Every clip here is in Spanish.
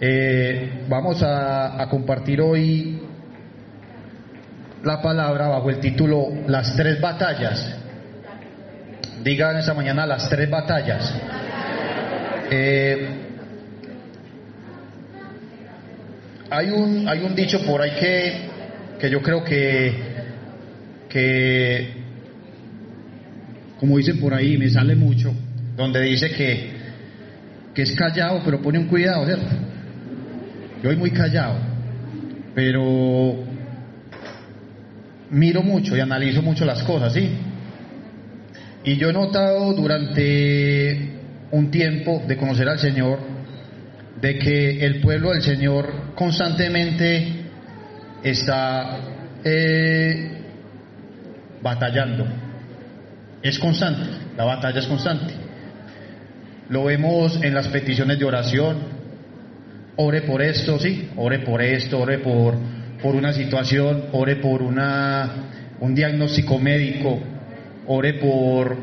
Eh, vamos a, compartir hoy la palabra bajo el título Las tres batallas. Digan esa mañana las tres batallas. Eh, hay, un, hay un dicho por ahí que, que yo creo que, que, como dicen por ahí, me sale mucho, donde dice que, que es callado, pero pone un cuidado. Yo soy muy callado, pero miro mucho y analizo mucho las cosas, ¿sí? Y yo he notado durante un tiempo de conocer al Señor, de que el pueblo del Señor constantemente está eh, batallando. Es constante, la batalla es constante. Lo vemos en las peticiones de oración. Ore por esto, sí, ore por esto, ore por, por una situación, ore por una, un diagnóstico médico, ore por,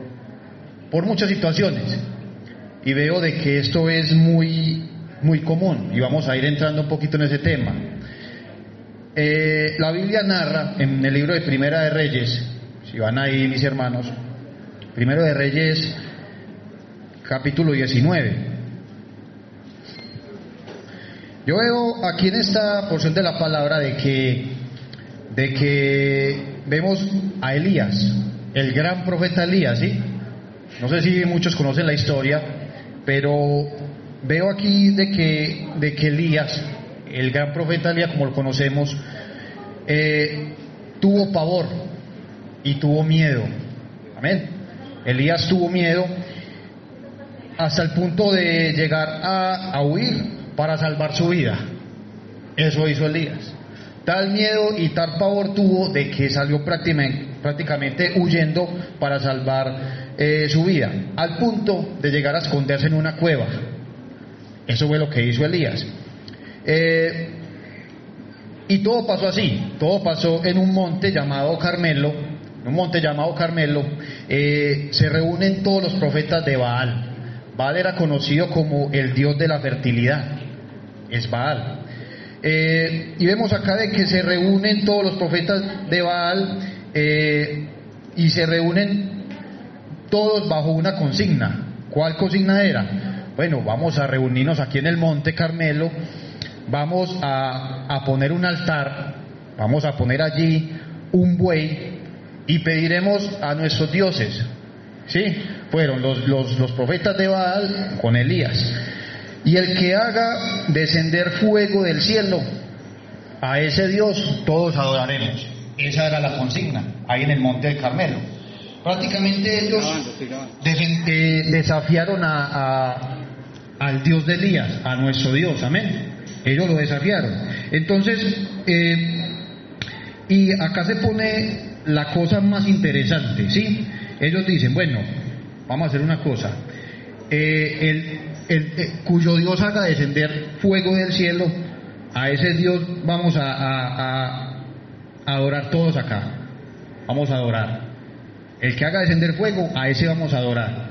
por muchas situaciones. Y veo de que esto es muy, muy común y vamos a ir entrando un poquito en ese tema. Eh, la Biblia narra en el libro de Primera de Reyes, si van ahí mis hermanos, Primero de Reyes, capítulo 19. Yo veo aquí en esta porción de la palabra de que, de que vemos a Elías, el gran profeta Elías, ¿sí? No sé si muchos conocen la historia, pero veo aquí de que, de que Elías, el gran profeta Elías, como lo conocemos, eh, tuvo pavor y tuvo miedo. Amén. Elías tuvo miedo hasta el punto de llegar a, a huir para salvar su vida. Eso hizo Elías. Tal miedo y tal pavor tuvo de que salió prácticamente, huyendo para salvar eh, su vida, al punto de llegar a esconderse en una cueva. Eso fue lo que hizo Elías. Eh, y todo pasó así, todo pasó en un monte llamado Carmelo, en un monte llamado Carmelo, eh, se reúnen todos los profetas de Baal. Baal era conocido como el dios de la fertilidad, es Baal. Eh, y vemos acá de que se reúnen todos los profetas de Baal eh, y se reúnen todos bajo una consigna. ¿Cuál consigna era? Bueno, vamos a reunirnos aquí en el Monte Carmelo, vamos a, a poner un altar, vamos a poner allí un buey y pediremos a nuestros dioses. ¿Sí? Fueron los, los, los profetas de Baal con Elías. Y el que haga descender fuego del cielo, a ese Dios todos adoraremos. Esa era la consigna, ahí en el monte del Carmelo. Prácticamente ellos eh, desafiaron a, a, al Dios de Elías, a nuestro Dios, amén. Ellos lo desafiaron. Entonces, eh, y acá se pone la cosa más interesante, ¿sí? Ellos dicen, bueno, vamos a hacer una cosa. Eh, el, el, eh, cuyo Dios haga descender fuego del cielo, a ese Dios vamos a, adorar todos acá. Vamos a adorar. El que haga descender fuego, a ese vamos a adorar.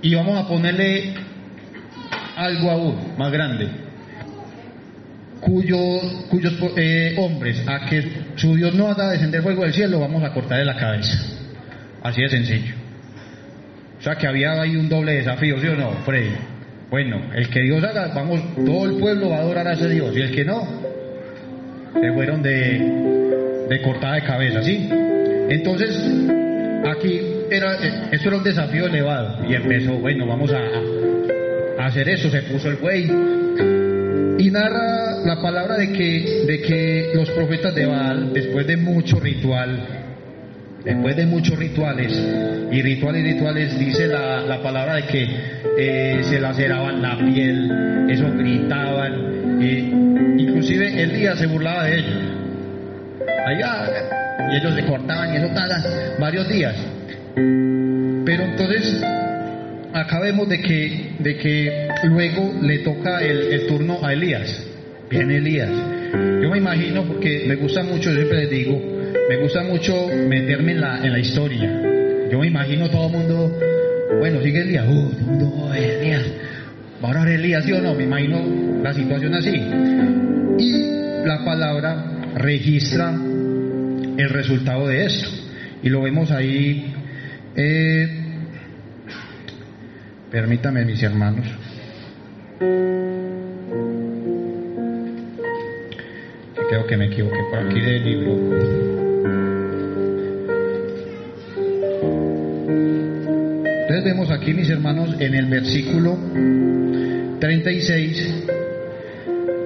Y vamos a ponerle algo aún más grande. Cuyos, cuyos eh, hombres, a que su Dios no haga descender fuego del cielo, vamos a cortarle la cabeza. Así de sencillo. O sea que había ahí un doble desafío, ¿sí o no, Freddy? Bueno, el que Dios haga, vamos, todo el pueblo va a adorar a ese Dios, y el que no, se fueron de, de cortada de cabeza, ¿sí? Entonces, aquí era, eso era un desafío elevado, y empezó, bueno, vamos a, a hacer eso, se puso el güey, y narra la palabra de que, de que los profetas de Baal, después de mucho ritual, después de muchos rituales, y rituales y rituales, dice la, la palabra de que eh, se laceraban la piel, eso gritaban, eh, inclusive el día se burlaba de ellos. Allá, y ellos se cortaban y eso cada varios días. Pero entonces, acá vemos de que, de que luego le toca el, el turno a Elías. Viene Elías. Yo me imagino, porque me gusta mucho, yo siempre les digo, me gusta mucho meterme en la, en la historia. Yo me imagino todo el mundo, bueno, sigue Elías, uh, todo el mundo, oh, va a orar Elías, ¿sí o no? Me imagino la situación así. Y la palabra registra el resultado de esto. Y lo vemos ahí. Eh, permítame, mis hermanos. Creo que me equivoqué por aquí del libro. Entonces vemos aquí, mis hermanos, en el versículo 36,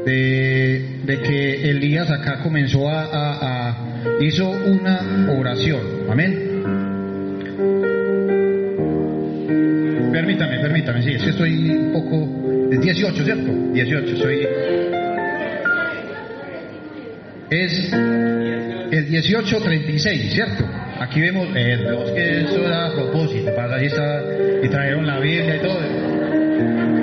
de, de que Elías acá comenzó a, a, hizo una oración. Amén. Permítame, permítame, sí, es que estoy un poco. Es 18, ¿cierto? 18, soy. Es el 1836, ¿cierto? Aquí vemos, eh, que eso era a propósito, para allí está, y trajeron la Biblia y todo.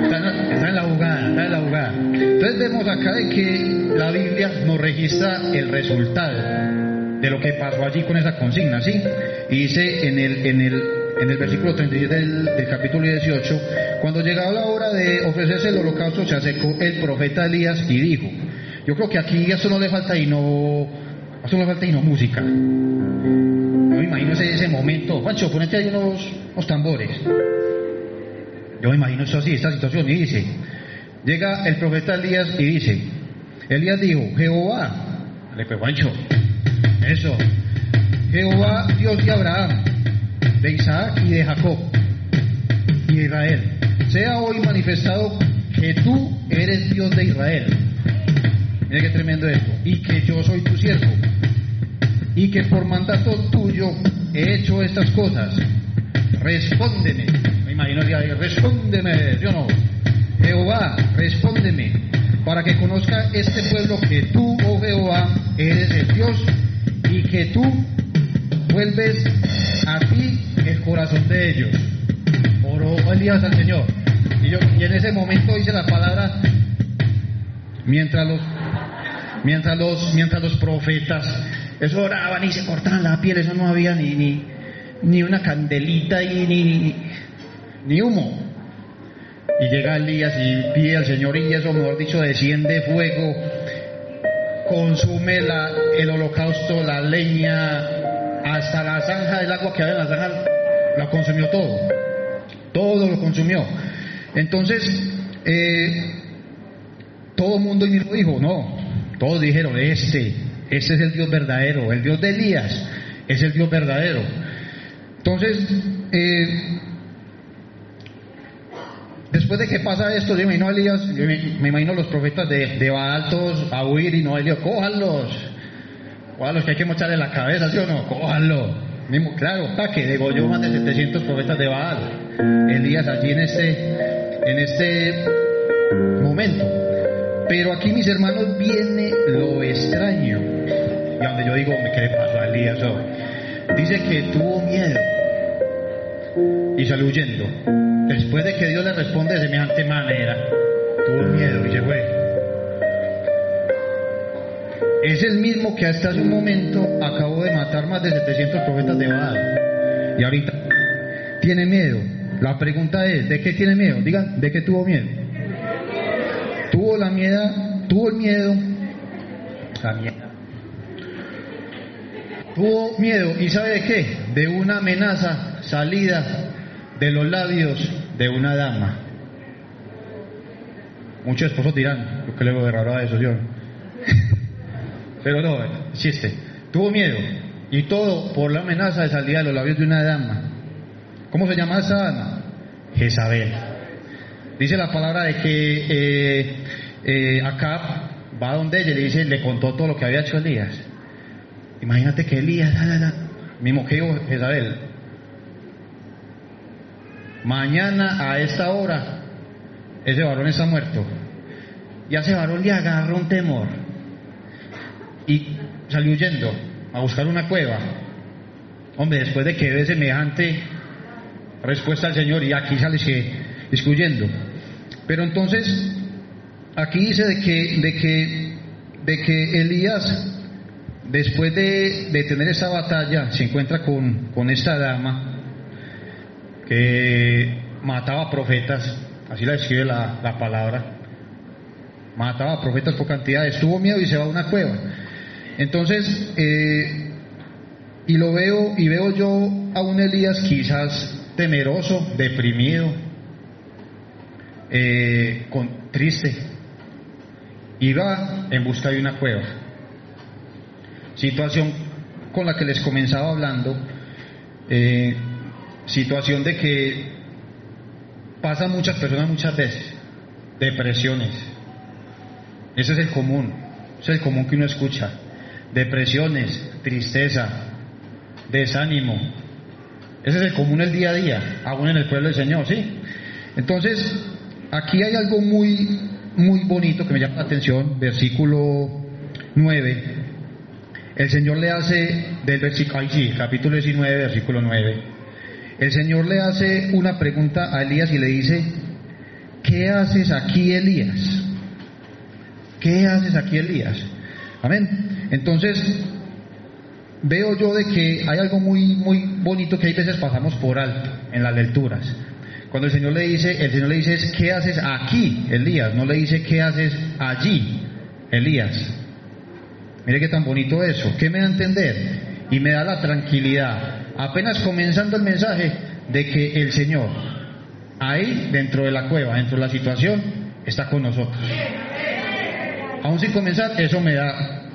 Está, en la jugada, está en la jugada. Entonces vemos acá de que la Biblia nos registra el resultado de lo que pasó allí con esa consigna, ¿sí? Y dice en el, en el, en el versículo 37 del, del capítulo 18, cuando llegaba la hora de ofrecerse el holocausto, se acercó el profeta Elías y dijo, yo creo que aquí esto no le falta y no, esto no le falta y no música. Yo me imagino ese, momento, Juancho, ponete ahí unos, unos tambores. Yo me imagino eso así, esta situación, y dice, llega el profeta Elías y dice, Elías dijo, Jehová, le Juancho, eso, Jehová, Dios de Abraham, de Isaac y de Jacob, y de Israel, sea hoy manifestado que tú eres Dios de Israel. Mira qué tremendo esto. Y que yo soy tu siervo. Y que por mandato tuyo he hecho estas cosas. Respóndeme. Me imagino que ahí, respóndeme, yo no. Jehová, respóndeme. Para que conozca este pueblo que tú, oh Jehová, eres el Dios y que tú vuelves a ti el corazón de ellos. Oró Elías al Señor. Y, yo, y en ese momento dice la palabra, mientras los mientras los, mientras los profetas eso oraban y se cortaban la piel, eso no había ni, ni, ni una candelita y ni, ni humo. Y llega Elías y pide al Señor y eso, mejor dicho, desciende fuego, consume el holocausto, la leña, hasta la zanja del agua que había en la zanja, la consumió todo. Todo lo consumió. Entonces, eh, todo el mundo dijo, no, todos dijeron, este, ese es el Dios verdadero, el Dios de Elías es el Dios verdadero. Entonces, eh, después de que pasa esto, yo me imagino a Elías, yo me, imagino los profetas de, Baal todos a huir y no Elías, cójanlos, cójanlos que hay que mocharle la cabeza, ¿sí o no? Cójanlo. Mismo, claro, que degolló más de 700 profetas de Baal. Elías allí en este, en este momento. Pero aquí, mis hermanos, viene lo extraño. Y donde yo digo, ¿qué le pasó Elías? Oh. Dice que tuvo miedo y salió huyendo. Después de que Dios le responde de semejante manera, tuvo miedo y se fue. Es el mismo que hasta hace un momento acabó de matar más de 700 profetas de Baal. Y ahorita tiene miedo. La pregunta es, ¿de qué tiene miedo? Digan, ¿de qué tuvo miedo? La miedo, tuvo el miedo, la miedo. Tuvo miedo, ¿y sabe de qué? De una amenaza salida de los labios de una dama. Muchos esposos dirán, ¿qué le veo de raro a eso, yo? Pero no, existe. Tuvo miedo, y todo por la amenaza de salida de los labios de una dama. ¿Cómo se llama esa dama? Jezabel. Dice la palabra de que eh, eh, Acab va donde ella le dice, le contó todo lo que había hecho Elías. Imagínate que Elías, da, da, mismo que dijo Jezabel, mañana a esta hora ese varón está muerto. Y a ese varón le agarró un temor y salió huyendo a buscar una cueva. Hombre, después de que ve semejante respuesta al Señor y aquí sale excluyendo. Pero entonces, aquí dice de que, de que, de que Elías, después de, de tener esa batalla, se encuentra con, con esta dama que mataba profetas, así la describe la, la palabra. Mataba profetas por cantidades, tuvo miedo y se va a una cueva. Entonces, eh, y lo veo, y veo yo a un Elías quizás temeroso, deprimido, eh, con, triste, iba en busca de una cueva. Situación con la que les comenzaba hablando, eh, situación de que pasan muchas personas muchas veces, depresiones. Ese es el común, es el común que uno escucha. Depresiones, tristeza, desánimo. Ese es el común el día a día, aún en el pueblo del Señor, ¿sí? Entonces, aquí hay algo muy, muy bonito que me llama la atención, versículo 9. El Señor le hace, del versículo, sí, capítulo 19, versículo 9. El Señor le hace una pregunta a Elías y le dice, ¿qué haces aquí, Elías? ¿Qué haces aquí, Elías? Amén. Entonces, veo yo de que hay algo muy, muy bonito que hay veces pasamos por alto en las lecturas. Cuando el Señor le dice, el Señor le dice, ¿qué haces aquí, Elías? No le dice, ¿qué haces allí, Elías? Mire qué tan bonito eso. ¿Qué me da a entender? Y me da la tranquilidad, apenas comenzando el mensaje, de que el Señor, ahí dentro de la cueva, dentro de la situación, está con nosotros. Aún sin comenzar, eso me da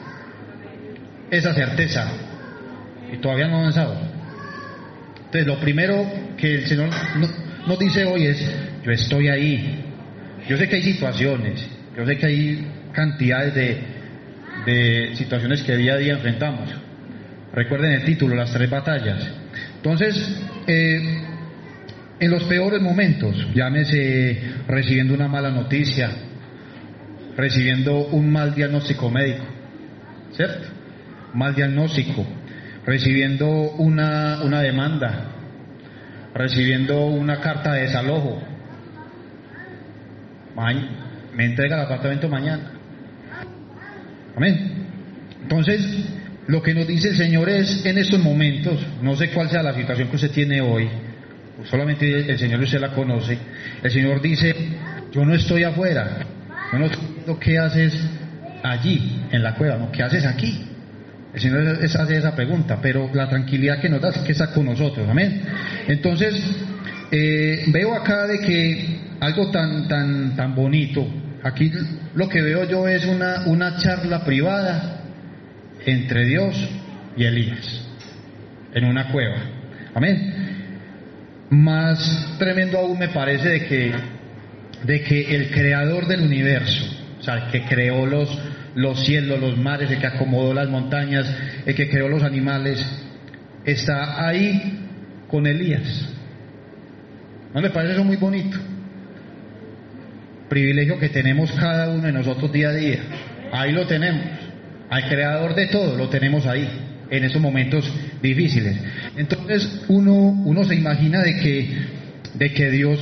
esa certeza. Y todavía no ha avanzado. Entonces, lo primero que el Señor nos dice hoy es, yo estoy ahí. Yo sé que hay situaciones, yo sé que hay cantidades de, de situaciones que día a día enfrentamos. Recuerden el título, las tres batallas. Entonces, eh, en los peores momentos, llámese recibiendo una mala noticia, recibiendo un mal diagnóstico médico, ¿cierto? Mal diagnóstico, recibiendo una, una demanda, recibiendo una carta de desalojo. Me entrega el apartamento mañana. Amén. Entonces, lo que nos dice el Señor es en estos momentos, no sé cuál sea la situación que usted tiene hoy, solamente el Señor usted la conoce, el Señor dice, yo no estoy afuera, yo no sé qué haces allí, en la cueva, no, ¿qué haces aquí? El Señor hace esa pregunta, pero la tranquilidad que nos da es que está con nosotros, amén. Entonces, eh, veo acá de que algo tan, tan, tan bonito, aquí lo que veo yo es una, una charla privada entre Dios y Elías, en una cueva, amén. Más tremendo aún me parece de que, de que el creador del universo, o sea, el que creó los, los cielos, los mares, el que acomodó las montañas, el que creó los animales, está ahí con Elías. ¿No le parece eso muy bonito? Privilegio que tenemos cada uno de nosotros día a día. Ahí lo tenemos. Al creador de todo lo tenemos ahí, en esos momentos difíciles. Entonces uno, uno se imagina de que, de que Dios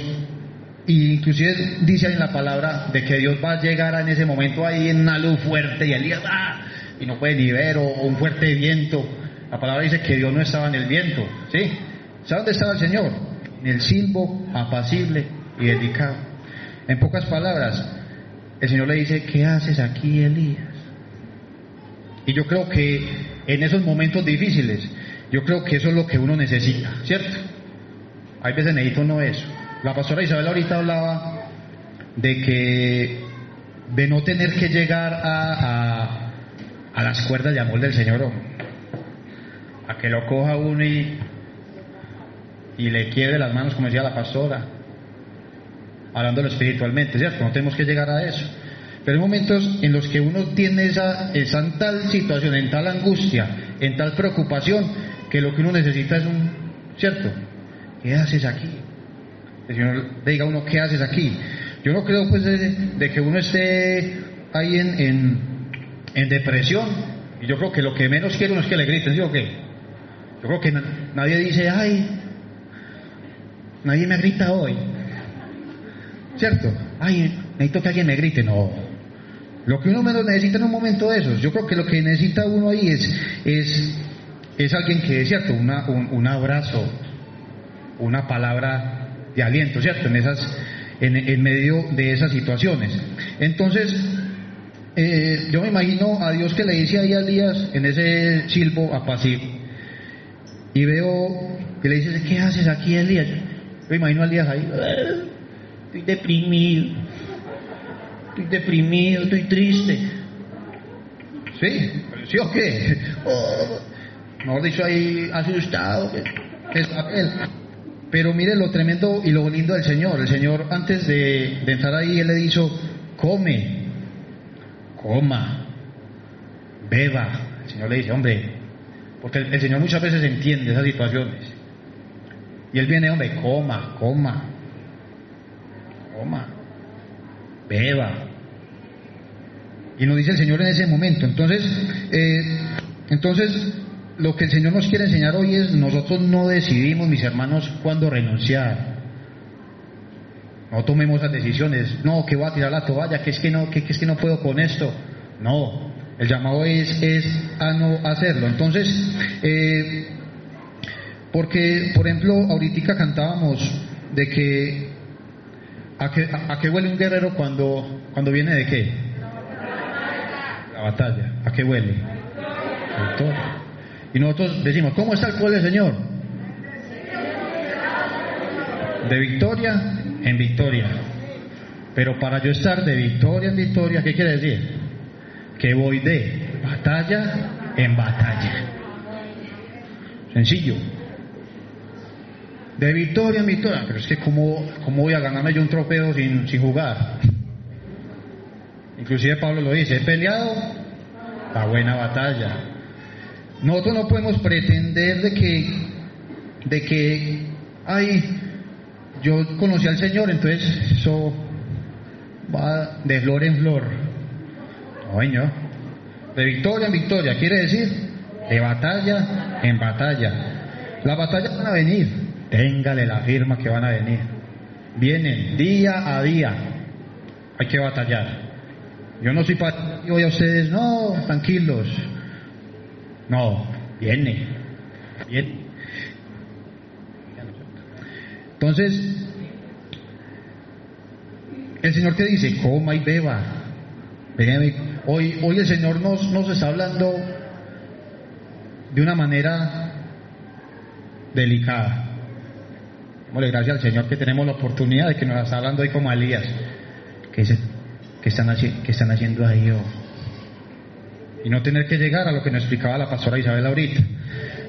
y inclusive dice en la palabra de que Dios va a llegar en ese momento ahí en una luz fuerte y Elías ¡ah! y no puede ni ver o, un fuerte viento. La palabra dice que Dios no estaba en el viento, ¿sí? ¿Sabe dónde estaba el Señor? En el silbo apacible y dedicado. En pocas palabras, el Señor le dice, ¿qué haces aquí, Elías? Y yo creo que en esos momentos difíciles, yo creo que eso es lo que uno necesita, ¿cierto? Hay veces necesita uno eso. La pastora Isabel ahorita hablaba de que de no tener que llegar a, a, las cuerdas de amor del Señor, a que lo coja uno y, y le quiebre las manos, como decía la pastora, hablándolo espiritualmente, ¿cierto? No tenemos que llegar a eso. Pero hay momentos en los que uno tiene esa, esa tal situación, en tal angustia, en tal preocupación, que lo que uno necesita es un, ¿cierto? ¿Qué haces aquí? El Señor le diga a uno, ¿qué haces aquí? Yo no creo pues de, que uno esté ahí en, en, depresión. Y yo creo que lo que menos quiere uno es que le griten, ¿sí o? Yo creo que nadie dice, ay, nadie me grita hoy. ¿Cierto? Ay, necesito que alguien me grite. No. Lo que uno menos necesita en un momento de esos, yo creo que lo que necesita uno ahí es, es, es alguien que es cierto, una, un, un abrazo, una palabra de aliento, ¿cierto? En esas, en, medio de esas situaciones. Entonces, eh, yo me imagino a Dios que le dice ahí a Elías en ese silbo apasivo. Y veo que le dice, ¿qué haces aquí, Elías? Yo me imagino a Elías ahí, "Ah, estoy deprimido, estoy deprimido, estoy triste. ¿Sí? ¿Sí o qué? Oh, mejor dicho, ahí asustado. es él. Pero mire lo tremendo y lo lindo del Señor. El Señor, antes de, entrar ahí, Él le dijo, come, coma, beba. El Señor le dice, hombre, porque el, el Señor muchas veces entiende esas situaciones. Y Él viene, hombre, coma, coma, coma, beba. Y nos dice el Señor en ese momento. Entonces, eh, entonces, lo que el Señor nos quiere enseñar hoy es, nosotros no decidimos, mis hermanos, cuándo renunciar. No tomemos esas decisiones. No, que voy a tirar la toalla, que es que no, que, es que no puedo con esto. No, el llamado es, es a no hacerlo. Entonces, eh, porque, por ejemplo, ahorita cantábamos de que a qué, a, a qué huele un guerrero cuando, cuando viene de qué? La batalla. ¿A qué huele? Y nosotros decimos, ¿cómo está el pueblo del Señor? De victoria en victoria. Pero para yo estar de victoria en victoria, ¿qué quiere decir? Que voy de batalla en batalla. Sencillo. De victoria en victoria. Pero es que ¿cómo, cómo voy a ganarme yo un trofeo sin, sin jugar? Inclusive Pablo lo dice, he peleado la buena batalla. Nosotros no podemos pretender de que, de que, ay, yo conocí al Señor, entonces eso va de flor en flor. No. De victoria en victoria, quiere decir de batalla en batalla. Las batallas van a venir, téngale la firma que van a venir. Vienen día a día, hay que batallar. Yo no soy para hoy a ustedes, no, tranquilos. No, viene, viene. Entonces, el Señor te dice, coma y beba. Hoy, hoy el Señor nos, nos está hablando de una manera delicada. Démosle gracias al Señor que tenemos la oportunidad de que nos está hablando hoy como Elías. ¿Qué, se- qué están, haci- qué están haciendo ahí? oh? Y no tener que llegar a lo que nos explicaba la pastora Isabel ahorita.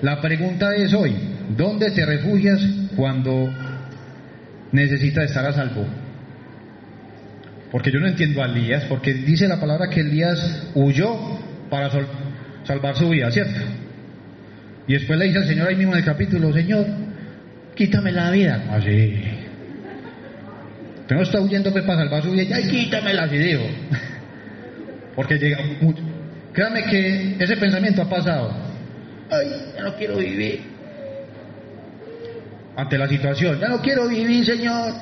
La pregunta es hoy, ¿dónde te refugias cuando necesitas estar a salvo? Porque yo no entiendo a Elías, porque dice la palabra que Elías huyó para salvar su vida, ¿cierto? Y después le dice al Señor ahí mismo en el capítulo, Señor, quítame la vida. Así. Usted no está huyendo pues, para salvar su vida, ay, quítamela, así digo. Porque llega mucho. Créame que ese pensamiento ha pasado. Ay, ya no quiero vivir. Ante la situación, ya no quiero vivir, Señor.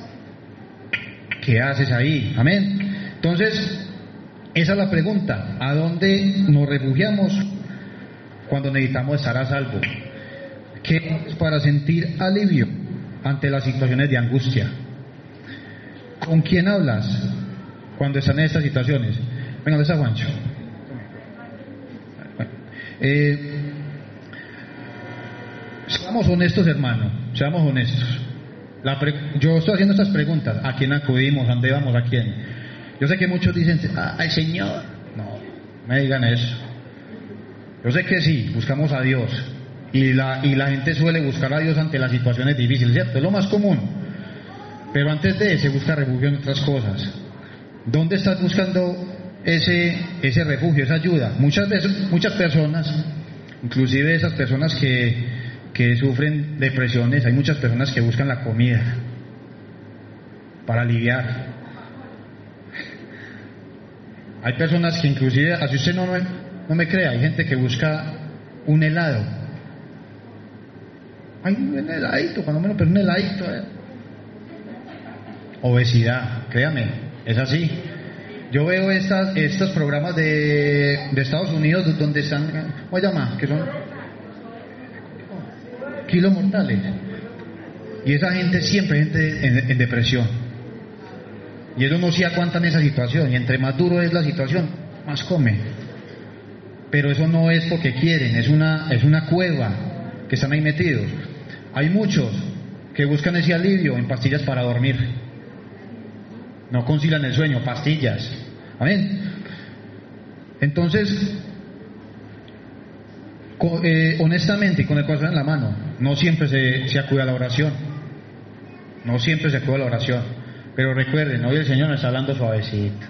¿Qué haces ahí? Amén. Entonces, esa es la pregunta. ¿A dónde nos refugiamos cuando necesitamos estar a salvo? ¿Qué es para sentir alivio ante las situaciones de angustia? ¿Con quién hablas cuando están en estas situaciones? Venga, ¿dónde está Juancho? Eh, seamos honestos, hermano, seamos honestos. Yo estoy haciendo estas preguntas. ¿A quién acudimos? ¿A dónde vamos? ¿A quién? Yo sé que muchos dicen, "Ah, al Señor. No, no me digan eso. Yo sé que sí, buscamos a Dios. Y la, y la gente suele buscar a Dios ante las situaciones difíciles, ¿cierto? Es lo más común. Pero antes de se busca refugio en otras cosas. ¿Dónde estás buscando ese, ese refugio, esa ayuda? Muchas veces, muchas personas, inclusive esas personas que, que sufren depresiones, hay muchas personas que buscan la comida para aliviar. Hay personas que inclusive, así usted no me, no me crea, hay gente que busca un helado. Ay, un heladito, cuando menos, pero un heladito. eh. Obesidad, créame, es así. Yo veo estas, estos programas de, Estados Unidos donde están, ¿cómo se llama? Que son kilos mortales. Y esa gente siempre gente en, en depresión. Y ellos no se aguantan esa situación. Y entre más duro es la situación, más come. Pero eso no es porque quieren, es una, es una cueva que están ahí metidos. Hay muchos que buscan ese alivio en pastillas para dormir. No concilian el sueño, pastillas. Amén. Entonces, eh, honestamente y con el corazón en la mano, no siempre se, se acude a la oración. No siempre se acude a la oración. Pero recuerden, hoy el Señor nos está hablando suavecito.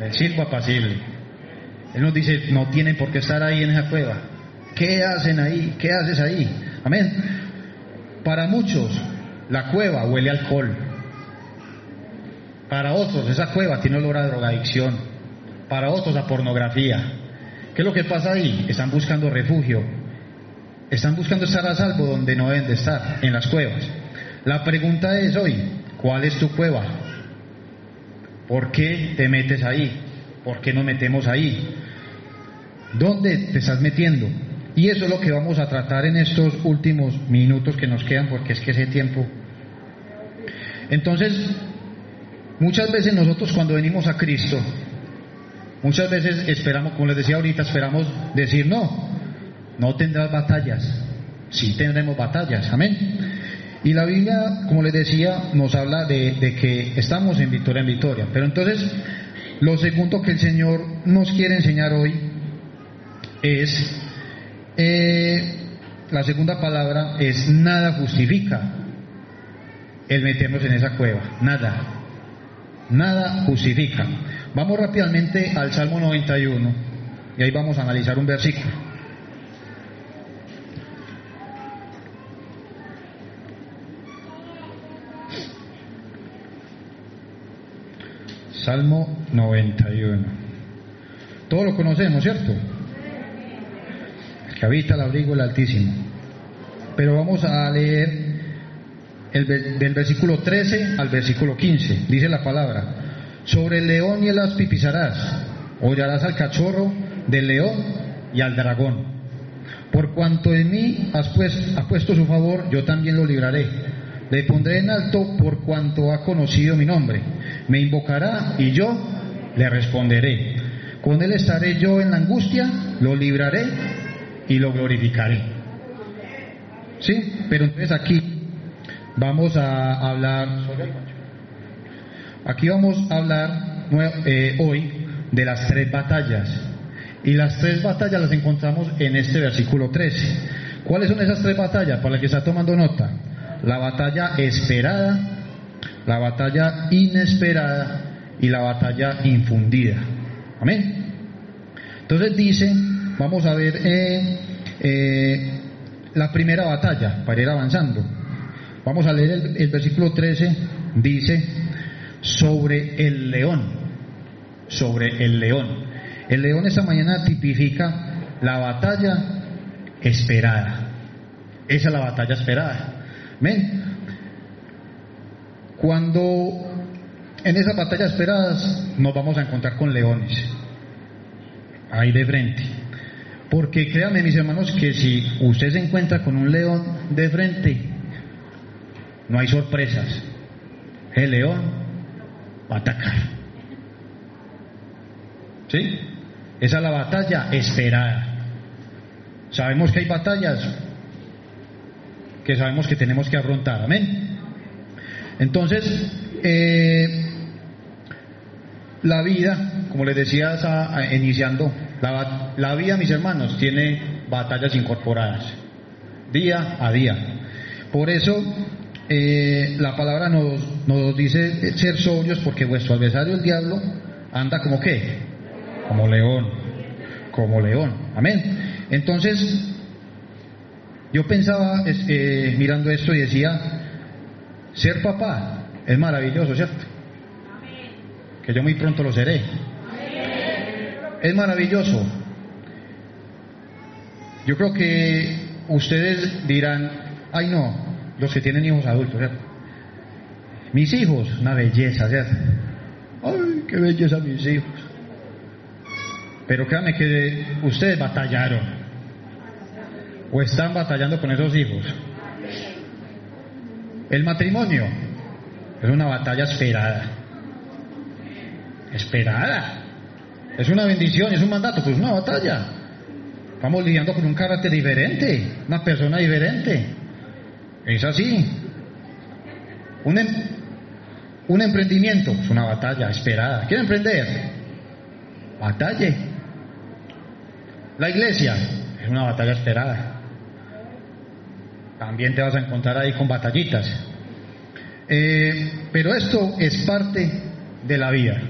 El sirvo apacible. Él nos dice, no tienen por qué estar ahí en esa cueva. ¿Qué hacen ahí? ¿Qué haces ahí? Amén. Para muchos, la cueva huele alcohol. Para otros, esa cueva tiene olor a drogadicción. Para otros, a pornografía. ¿Qué es lo que pasa ahí? Están buscando refugio. Están buscando estar a salvo donde no deben de estar, en las cuevas. La pregunta es hoy, ¿cuál es tu cueva? ¿Por qué te metes ahí? ¿Por qué nos metemos ahí? ¿Dónde te estás metiendo? Y eso es lo que vamos a tratar en estos últimos minutos que nos quedan, porque es que ese tiempo. Entonces, muchas veces nosotros cuando venimos a Cristo, muchas veces esperamos, como les decía ahorita, esperamos decir, no, no tendrás batallas. Sí tendremos batallas, amén. Y la Biblia, como les decía, nos habla de, que estamos en victoria en victoria. Pero entonces, lo segundo que el Señor nos quiere enseñar hoy es, eh, la segunda palabra es nada justifica el meternos en esa cueva, nada, nada justifica. Vamos rápidamente al Salmo 91 y ahí vamos a analizar un versículo. Salmo 91. Todos lo conocemos, ¿cierto? que habita el abrigo el Altísimo. Pero vamos a leer el, del versículo 13 al versículo 15. Dice la palabra, sobre el león y el aspi pisarás, hollarás al cachorro del león y al dragón. Por cuanto en mí has, pues, ha puesto su favor, yo también lo libraré. Le pondré en alto por cuanto ha conocido mi nombre. Me invocará y yo le responderé. Con él estaré yo en la angustia, lo libraré y lo glorificaré. ¿Sí? Pero entonces aquí vamos a hablar, aquí vamos a hablar eh, hoy de las tres batallas. Y las tres batallas las encontramos en este versículo 13. ¿Cuáles son esas tres batallas? Para el que está tomando nota. La batalla esperada, la batalla inesperada y la batalla infundida. Amén. Entonces dice Vamos a ver eh, eh, la primera batalla para ir avanzando. Vamos a leer el, versículo 13. Dice, sobre el león, sobre el león. El león esta mañana tipifica la batalla esperada. Esa es la batalla esperada. ¿Ven? Cuando en esas batallas esperadas nos vamos a encontrar con leones. Ahí de frente. Porque créanme mis hermanos que si usted se encuentra con un león de frente, no hay sorpresas. El león va a atacar. ¿Sí? Esa es la batalla esperada. Sabemos que hay batallas que sabemos que tenemos que afrontar. Amén. Entonces, eh, la vida, como les decía iniciando, la, vida, mis hermanos, tiene batallas incorporadas, día a día. Por eso eh, la palabra nos, nos dice ser sobrios porque vuestro adversario el diablo anda como qué? Como león, como león. Amén. Entonces, yo pensaba eh, mirando esto y decía, ser papá es maravilloso, ¿cierto? Que yo muy pronto lo seré. Es maravilloso. Yo creo que ustedes dirán, ay no, los que tienen hijos adultos. Mis hijos, una belleza. Ay, qué belleza mis hijos. Pero créanme que ustedes batallaron. O están batallando con esos hijos. El matrimonio es una batalla esperada. esperada. Es una bendición, es un mandato, pues una batalla. Estamos lidiando con un carácter diferente, una persona diferente. Es así. Un, em, un emprendimiento es una batalla esperada. ¿Quiere emprender? Batalle. La iglesia es una batalla esperada. También te vas a encontrar ahí con batallitas. Eh, pero esto es parte de la vida.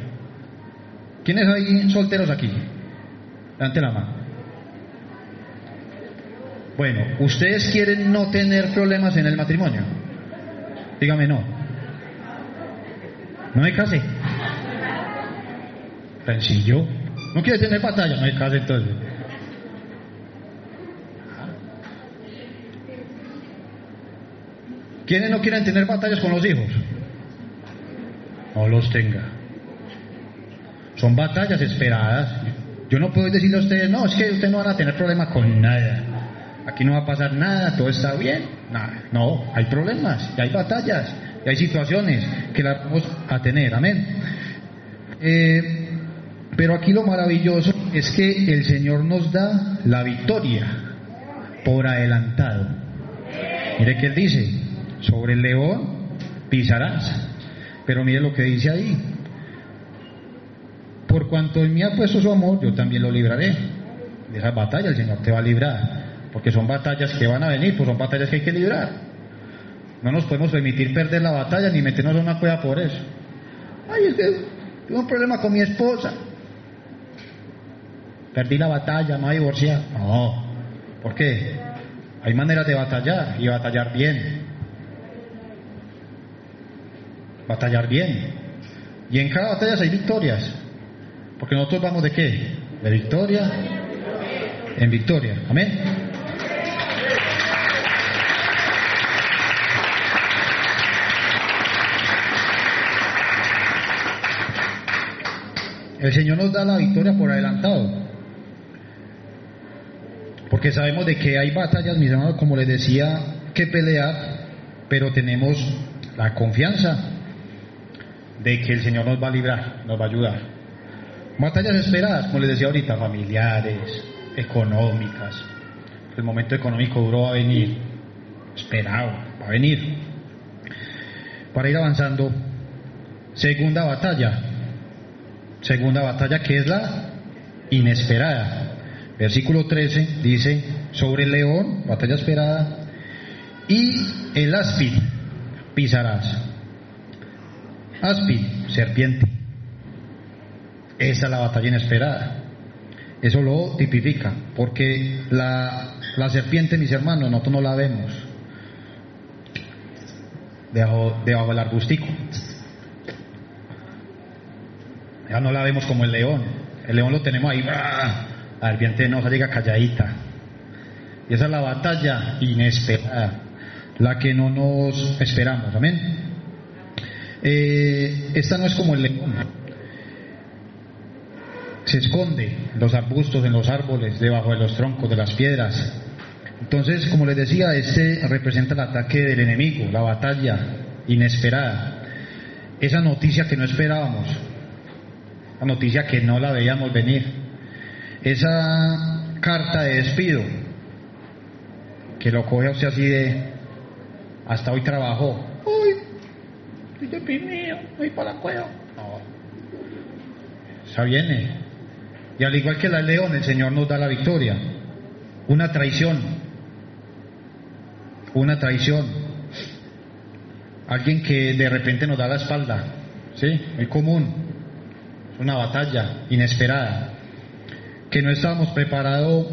¿Quiénes hay solteros aquí? Levante la mano. Bueno, ¿ustedes quieren no tener problemas en el matrimonio? Dígame no. No me case. Sencillo. ¿No quiere tener batalla? No me case entonces. ¿Quiénes no quieren tener batallas con los hijos? No los tenga. Son batallas esperadas. Yo no puedo decirle a ustedes, no, es que ustedes no van a tener problema con nada. Aquí no va a pasar nada, todo está bien. Nada. No, hay problemas, y hay batallas, y hay situaciones que las vamos a tener. Amén. Eh, pero aquí lo maravilloso es que el Señor nos da la victoria por adelantado. Mire que Él dice, sobre el león pisarás. Pero mire lo que dice ahí. Por cuanto en mí ha puesto su amor, yo también lo libraré. De esas batallas el Señor te va a librar. Porque son batallas que van a venir, pues son batallas que hay que librar. No nos podemos permitir perder la batalla ni meternos en una cueva por eso. Ay, es que tengo un problema con mi esposa. Perdí la batalla, me voy a divorciar. No. ¿Por qué? Hay maneras de batallar y batallar bien. Batallar bien. Y en cada batalla hay victorias. Porque nosotros vamos de qué? De victoria en victoria. Amén. El Señor nos da la victoria por adelantado. Porque sabemos de que hay batallas, mis hermanos, como les decía, que pelear, pero tenemos la confianza de que el Señor nos va a librar, nos va a ayudar. Batallas esperadas, como les decía ahorita, familiares, económicas. El momento económico duro va a venir, esperado, va a venir. Para ir avanzando, segunda batalla, segunda batalla que es la inesperada. Versículo 13 dice, sobre el león, batalla esperada, y el áspid pisarás. Áspid, serpiente. Esa es la batalla inesperada. Eso lo tipifica, porque la, la serpiente, mis hermanos, nosotros no la vemos debajo, debajo del arbustico. Ya no la vemos como el león. El león lo tenemos ahí. ¡ah! La serpiente nos llega calladita. Y esa es la batalla inesperada, la que no nos esperamos. Amén. Eh, esta no es como el león. Se esconde en los arbustos, en los árboles, debajo de los troncos, de las piedras. Entonces, como les decía, este representa el ataque del enemigo, la batalla inesperada. Esa noticia que no esperábamos, noticia que no la veíamos venir. Esa carta de despido que lo coge usted así de hasta hoy trabajó. Uy, estoy deprimido, voy para la cueva. No, esa viene. Y al igual que la león, el Señor nos da la victoria. Una traición. Una traición. Alguien que de repente nos da la espalda. ¿Sí? Muy común. Una batalla inesperada. Que no estábamos preparados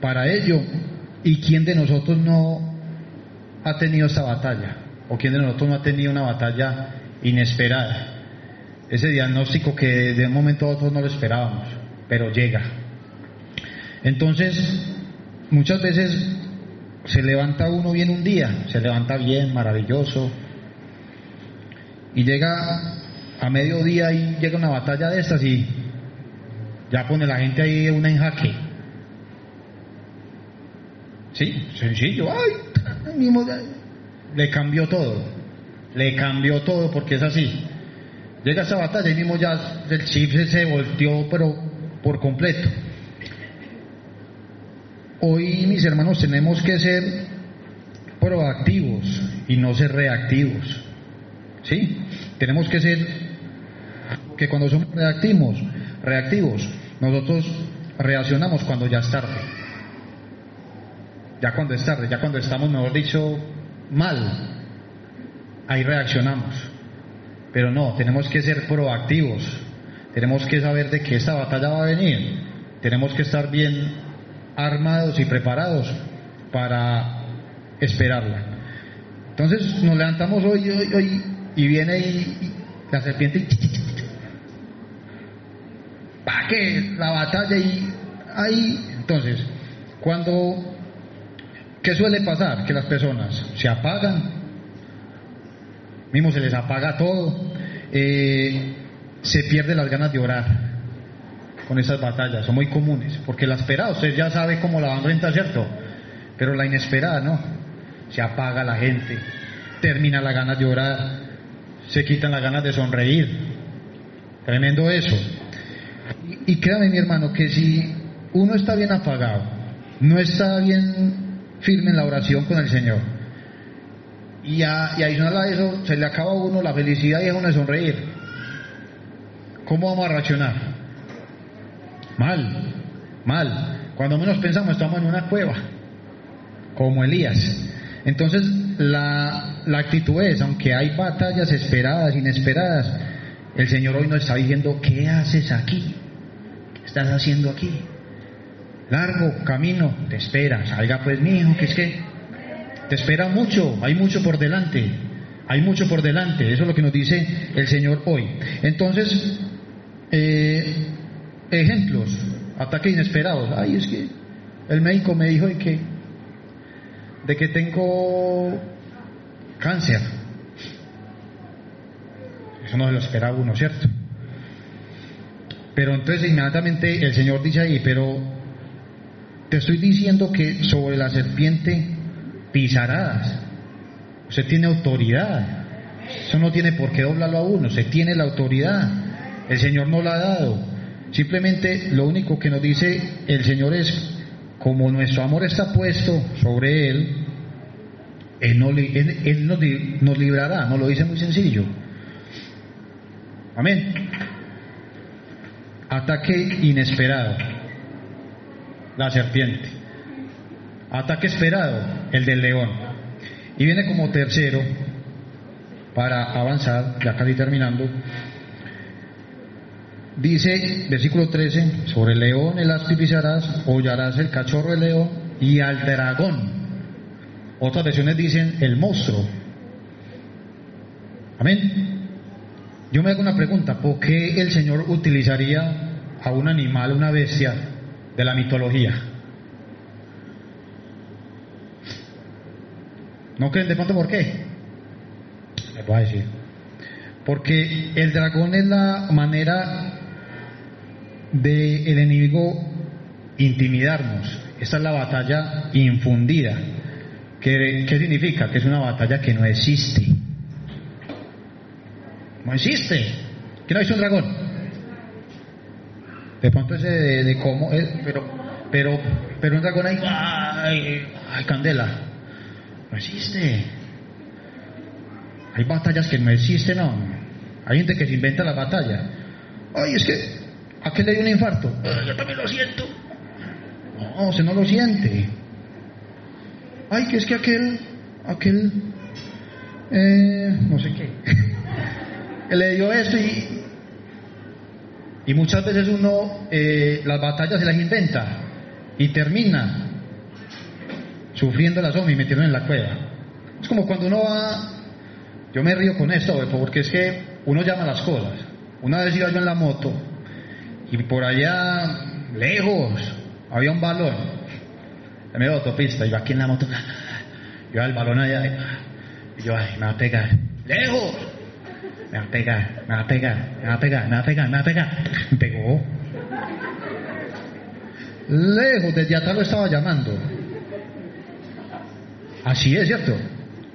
para ello. ¿Y quién de nosotros no ha tenido esta batalla? ¿O quién de nosotros no ha tenido una batalla inesperada? Ese diagnóstico que de un momento a otro no lo esperábamos pero llega. Entonces, muchas veces se levanta uno bien un día, se levanta bien, maravilloso, y llega a mediodía y llega una batalla de estas y ya pone la gente ahí una en jaque. Sí, sencillo, ay, le cambió todo, le cambió todo porque es así. Llega esa batalla y mismo ya el chip se volteó, pero por completo. Hoy, mis hermanos, tenemos que ser proactivos y no ser reactivos. ¿Sí? Tenemos que ser que cuando somos reactivos, reactivos, nosotros reaccionamos cuando ya es tarde. Ya cuando es tarde, ya cuando estamos, mejor dicho, mal, ahí reaccionamos. Pero no, tenemos que ser proactivos. Tenemos que saber de que esta batalla va a venir. Tenemos que estar bien armados y preparados para esperarla. Entonces nos levantamos hoy, hoy, hoy y viene y, la serpiente ¿para qué? La batalla y ahí. Entonces, cuando ¿qué suele pasar? Que las personas se apagan, mismo se les apaga todo, eh, se pierden las ganas de orar con esas batallas, son muy comunes, porque la esperada usted ya sabe cómo la van a rentar, ¿cierto? Pero la inesperada no, se apaga la gente, termina la ganas de orar, se quitan las ganas de sonreír, tremendo eso. Y, créame mi hermano que si uno está bien apagado, no está bien firme en la oración con el Señor, y, a, y adicional a eso, se le acaba a uno la felicidad y a uno de sonreír. ¿Cómo vamos a reaccionar? Mal, mal. Cuando menos pensamos, estamos en una cueva, como Elías. Entonces, la, la actitud es, aunque hay batallas esperadas, inesperadas, el Señor hoy nos está diciendo, ¿qué haces aquí? ¿Qué estás haciendo aquí? Largo camino, te espera, salga pues mi hijo, que es que te espera mucho, hay mucho por delante, hay mucho por delante, eso es lo que nos dice el Señor hoy. Entonces, eh, ejemplos, ataques inesperados. Ay, es que el médico me dijo de que, de que tengo cáncer. Eso no se lo esperaba uno, ¿cierto? Pero entonces inmediatamente el Señor dice ahí, pero te estoy diciendo que sobre la serpiente pisarás. Usted tiene autoridad. Eso no tiene por qué doblarlo a uno. Usted tiene la autoridad. El Señor no la ha dado. Simplemente lo único que nos dice el Señor es, como nuestro amor está puesto sobre Él, Él, no, él, nos, nos librará. Nos lo dice muy sencillo. Amén. Ataque inesperado. La serpiente. Ataque esperado, el del león. Y viene como tercero, para avanzar, ya casi terminando, dice, versículo 13, sobre el león el aspi pisarás, hollarás el cachorro del león y al dragón. Otras versiones dicen el monstruo. Amén. Yo me hago una pregunta, ¿por qué el Señor utilizaría a un animal, una bestia de la mitología? ¿No creen de pronto por qué? Les voy a decir. Porque el dragón es la manera del el enemigo intimidarnos. Esta es la batalla infundida. ¿Qué, ¿Qué significa? Que es una batalla que no existe. No existe. ¿Quién ha visto un dragón? De pronto ese de, cómo pero, pero, pero un dragón ahí, ay, ay, candela. No existe. Hay batallas que no existen, no. Hay gente que se inventa la batalla. Ay, es que aquel le dio un infarto. yo también lo siento. No, se no lo siente. Ay, que es que aquel, aquel, eh, no sé qué, le dio esto y, y muchas veces uno eh, las batallas se las inventa y termina sufriendo la sombra y metiendo en la cueva. Es como cuando uno va, yo me río con esto, porque es que uno llama las cosas. Una vez iba yo en la moto y por allá, lejos, había un balón, en medio de autopista, iba aquí en la moto, yo el balón allá, y yo, ay, me va a pegar, lejos, me va a pegar, me va a pegar, me va a pegar, me va a pegar, me va a pegar, me pegó. Lejos, desde atrás lo estaba llamando. Así es, ¿cierto?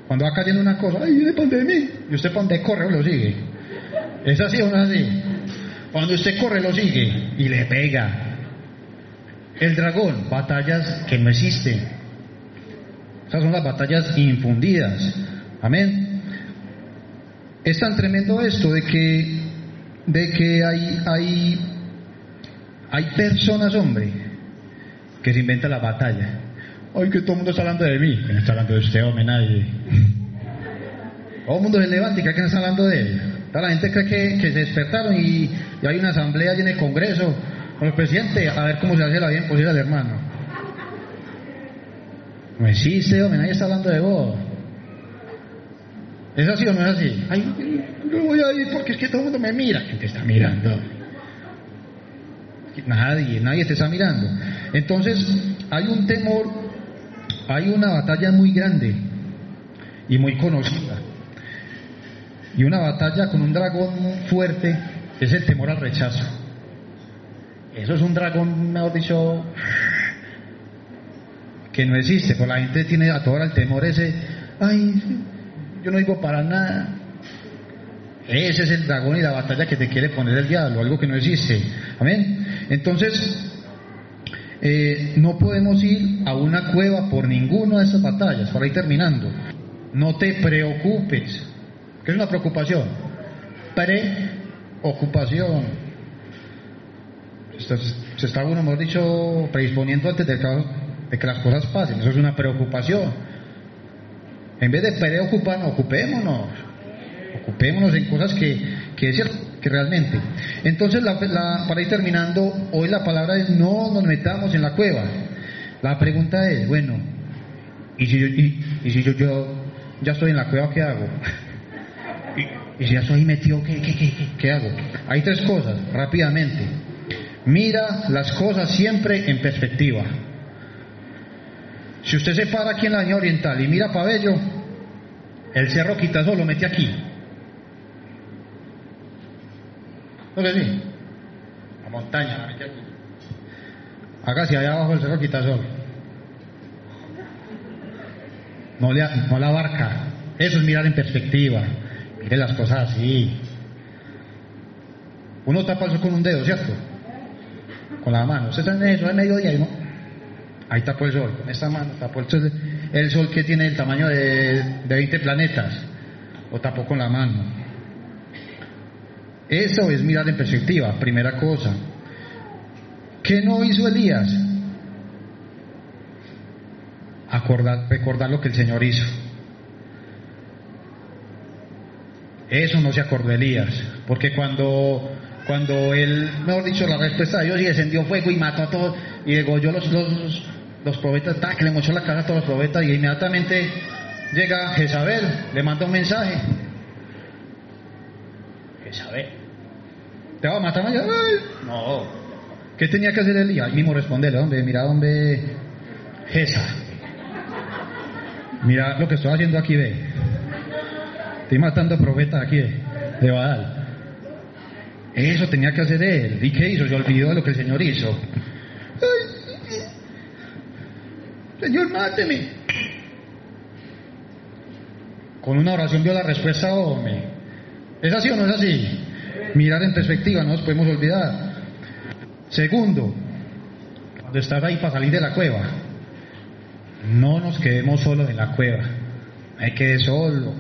Cuando va cayendo una cosa, ay, viene de mí. Y usted pone corre lo sigue. ¿Es así o no es así? Cuando usted corre lo sigue y le pega. El dragón, batallas que no existen. Esas son las batallas infundidas. Amén. Es tan tremendo esto de que, de que hay, hay, hay personas, hombre, que se inventan la batalla. Ay, que todo el mundo está hablando de mí. ¿Quién está hablando de usted, hombre? Nadie. Todo el mundo se levanta y cree que no está hablando de él. Toda la gente cree que, que se despertaron y, y hay una asamblea allí en el Congreso con el presidente a ver cómo se hace la bien posible al hermano. No existe, hombre, nadie está hablando de vos. ¿Es así o no es así? Ay, no voy a ir porque es que todo el mundo me mira. ¿Quién te está mirando? Nadie, nadie te está mirando. Entonces, hay un temor, hay una batalla muy grande y muy conocida. Y una batalla con un dragón fuerte es el temor al rechazo. Eso es un dragón, mejor dicho, que no existe, porque la gente tiene a toda el temor ese, ay, yo no digo para nada. Ese es el dragón y la batalla que te quiere poner el diablo, algo que no existe. Amén. Entonces, eh, no podemos ir a una cueva por ninguna de esas batallas, para ir terminando. No te preocupes. ¿Qué es una preocupación? Preocupación. Se está uno, hemos dicho, predisponiendo antes de que, de que las cosas pasen. Eso es una preocupación. En vez de preocuparnos, ocupémonos. Ocupémonos en cosas que, que es cierto, que realmente. Entonces, la, la, para ir terminando, hoy la palabra es no nos metamos en la cueva. La pregunta es, bueno, ¿y si yo, y, si yo, yo ya estoy en la cueva, qué hago? ¿Y, y si ya estoy metido, ¿qué, qué, qué, qué hago? Hay tres cosas, rápidamente. Mira las cosas siempre en perspectiva. Si usted se para aquí en la línea oriental y mira Pabello, el cerro Quitasol lo mete aquí. ¿No que sí? La montaña la mete aquí. Hacia allá abajo el cerro Quitasol. No, no la abarca. Eso es mirar en perspectiva. Mire las cosas así. Uno tapa el sol con un dedo, ¿cierto? Con la mano. Usted está en eso, es mediodía y no. Ahí tapó el sol, con esta mano tapó el sol, el sol que tiene el tamaño de, de 20 planetas, lo tapó con la mano. Eso es mirar en perspectiva, primera cosa. ¿Qué no hizo Elías? Acordar, recordar lo que el Señor hizo. Eso no se acordó Elías, porque cuando, cuando él, mejor dicho, la respuesta de Dios y descendió fuego y mató a todos y degolló los, los, los profetas, ta, que le mochó la cara a todos los profetas y inmediatamente llega Jezabel, le manda un mensaje. Jezabel, ¿te va a matar mañana? No. ¿Qué tenía que hacer Elías? Ahí mismo responderle, hombre, mira, hombre, Jeza. Mira lo que estoy haciendo aquí, ve. Estoy matando profetas aquí de Badal. Eso tenía que hacer él. ¿Y qué hizo? Se olvidó de lo que el Señor hizo. Ay, Señor, máteme. Con una oración vio la respuesta, hombre. ¿Es así o no es así? Mirar en perspectiva, no nos podemos olvidar. Segundo, cuando estás ahí para salir de la cueva, no nos quedemos solos en la cueva. Hay que solo.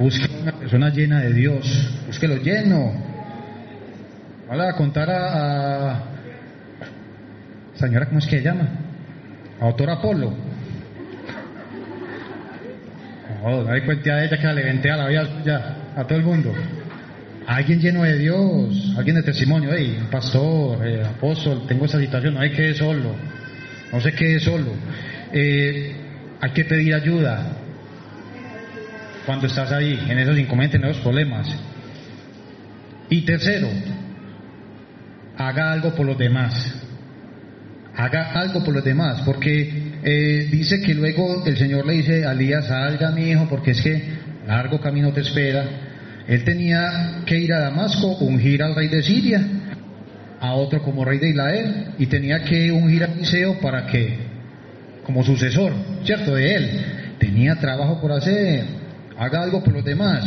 Busque una persona llena de Dios. Búsquelo lleno. Vale contar a señora, ¿cómo es que se llama? Autor Apolo. No hay cuenta de ella que le ventea la vida ya a todo el mundo. Alguien lleno de Dios, alguien de testimonio, hey, pastor, eh, apóstol, tengo esa situación, no hay que solo, no se quede solo. Eh, hay que pedir ayuda cuando estás ahí, en esos inconvenientes, en esos problemas. Y tercero, haga algo por los demás. Haga algo por los demás, porque eh, dice que luego el Señor le dice a Elías, salga mi hijo, porque es que largo camino te espera. Él tenía que ir a Damasco, ungir al rey de Siria, a otro como rey de Israel, y tenía que ungir a Eliseo para que, como sucesor, ¿cierto? De él. Tenía trabajo por hacer, haga algo por los demás.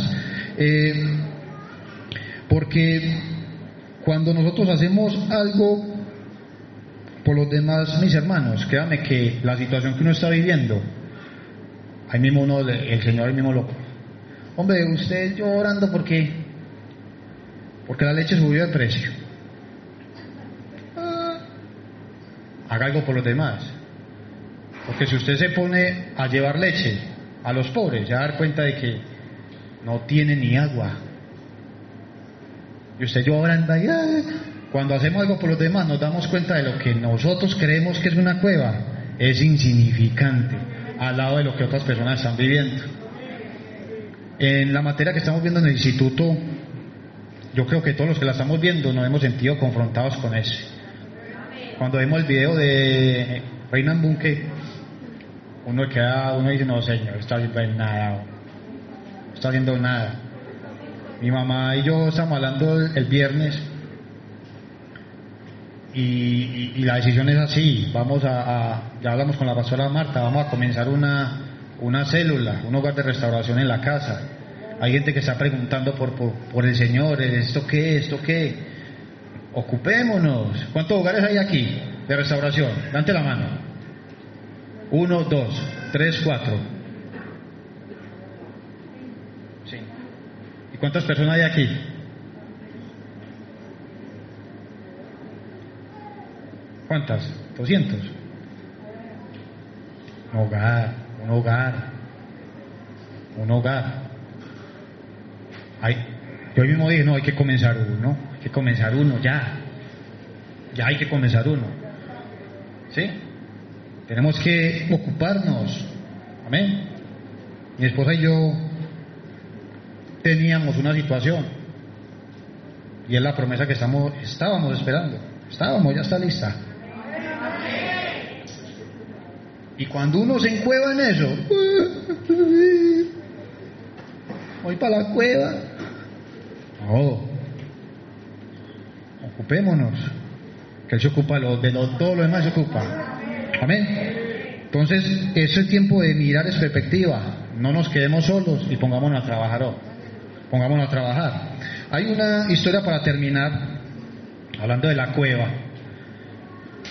Eh, Porque cuando nosotros hacemos algo por los demás, mis hermanos, créame que la situación que uno está viviendo, ahí mismo uno, el Señor ahí mismo lo... Hombre, usted yo orando porque, porque la leche subió de precio. Ah, haga algo por los demás. Porque si usted se pone a llevar leche a los pobres, se va a dar cuenta de que no tiene ni agua. Y usted yo orando ahí, cuando hacemos algo por los demás nos damos cuenta de lo que nosotros creemos que es una cueva, es insignificante al lado de lo que otras personas están viviendo. En la materia que estamos viendo en el instituto, yo creo que todos los que la estamos viendo nos hemos sentido confrontados con eso. Cuando vemos el video de Reina Bunke, uno queda, uno dice, no señor, está haciendo nada, está haciendo nada. Mi mamá y yo estamos hablando el, viernes y, la decisión es así, vamos a, ya hablamos con la pastora Marta, vamos a comenzar una, una célula, un hogar de restauración en la casa. Hay gente que está preguntando por, por, por el Señor, ¿esto qué? ¿Esto qué? Ocupémonos. ¿Cuántos hogares hay aquí de restauración? Dante la mano. Uno, dos, tres, cuatro. Sí. ¿Y cuántas personas hay aquí? ¿Cuántas? Doscientos. Un hogar, un hogar, un hogar. Hay, yo mismo dije, no, hay que comenzar uno, hay que comenzar uno, ya. Ya hay que comenzar uno. ¿Sí? Tenemos que ocuparnos. Amén. Mi esposa y yo teníamos una situación. Y es la promesa que estamos, estábamos esperando. Estábamos, ya está lista. Y cuando uno se encueva en eso, voy para la cueva. No, ocupémonos. Que él se ocupa de todo lo demás se ocupa. Amén. Entonces, ese tiempo de mirar es perspectiva. No nos quedemos solos y pongámonos a trabajar. Oh, pongámonos a trabajar. Hay una historia para terminar, hablando de la cueva.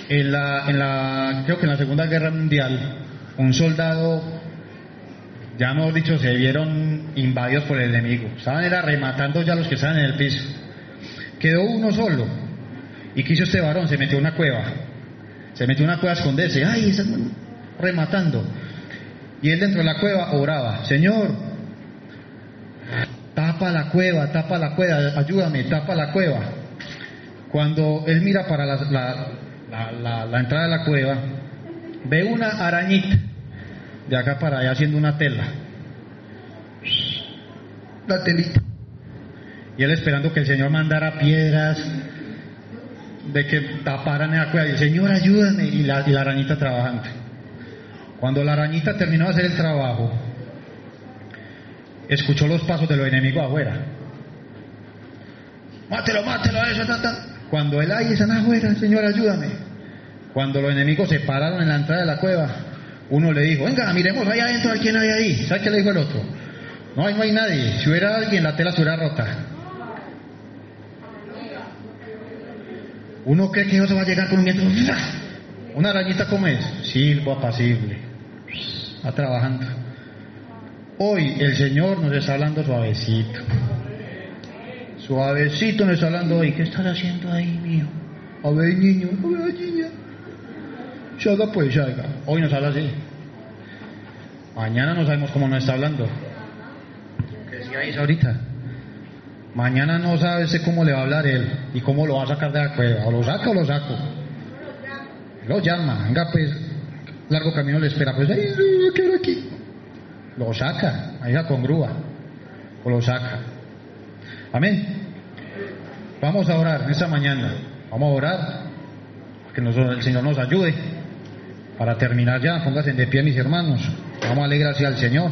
En la, en la, creo que en la Segunda Guerra Mundial, un soldado, ya hemos dicho, se vieron invadidos por el enemigo. Estaban era rematando ya los que estaban en el piso. Quedó uno solo. ¿Y quiso este varón? Se metió en una cueva se metió en una cueva a esconderse. ¡Ay, están rematando! Y él dentro de la cueva oraba: Señor, tapa la cueva, tapa la cueva, ayúdame, tapa la cueva. Cuando él mira para la entrada de la cueva, ve una arañita de acá para allá haciendo una tela. La telita. Y él esperando que el Señor mandara piedras, de que taparan la cueva. Y Señor, ayúdame. Y la, y la arañita trabajando. Cuando la arañita terminó de hacer el trabajo, escuchó los pasos de los enemigos afuera. Mátelo, mátelo eso, Cuando él ahí están afuera, Señor, ayúdame. Cuando los enemigos se pararon en la entrada de la cueva, uno le dijo, venga, miremos ahí adentro a quién hay ahí. ¿Sabe qué le dijo el otro? No, ahí no hay nadie. Si hubiera alguien, la tela estuviera rota. Uno cree que eso va a llegar con un viento. Una arañita como es, silbo apacible, va trabajando. Hoy el Señor nos está hablando suavecito. Suavecito nos está hablando hoy. ¿Qué estás haciendo ahí, mío? A ver, niño, a ver, niña. Salga pues, salga. Hoy nos habla así. Mañana no sabemos cómo nos está hablando. ¿Qué decía ahorita? Mañana no sabe cómo le va a hablar él y cómo lo va a sacar de la cueva. O lo saca o lo saco. Lo llama, venga pues, largo camino le espera, pues ahí quiero aquí. Lo saca, ahí la congrúa. O lo saca. Amén. Vamos a orar esta mañana. Vamos a orar. Que el Señor nos ayude. Para terminar ya, pónganse de pie mis hermanos. Vamos a alegrar al Señor.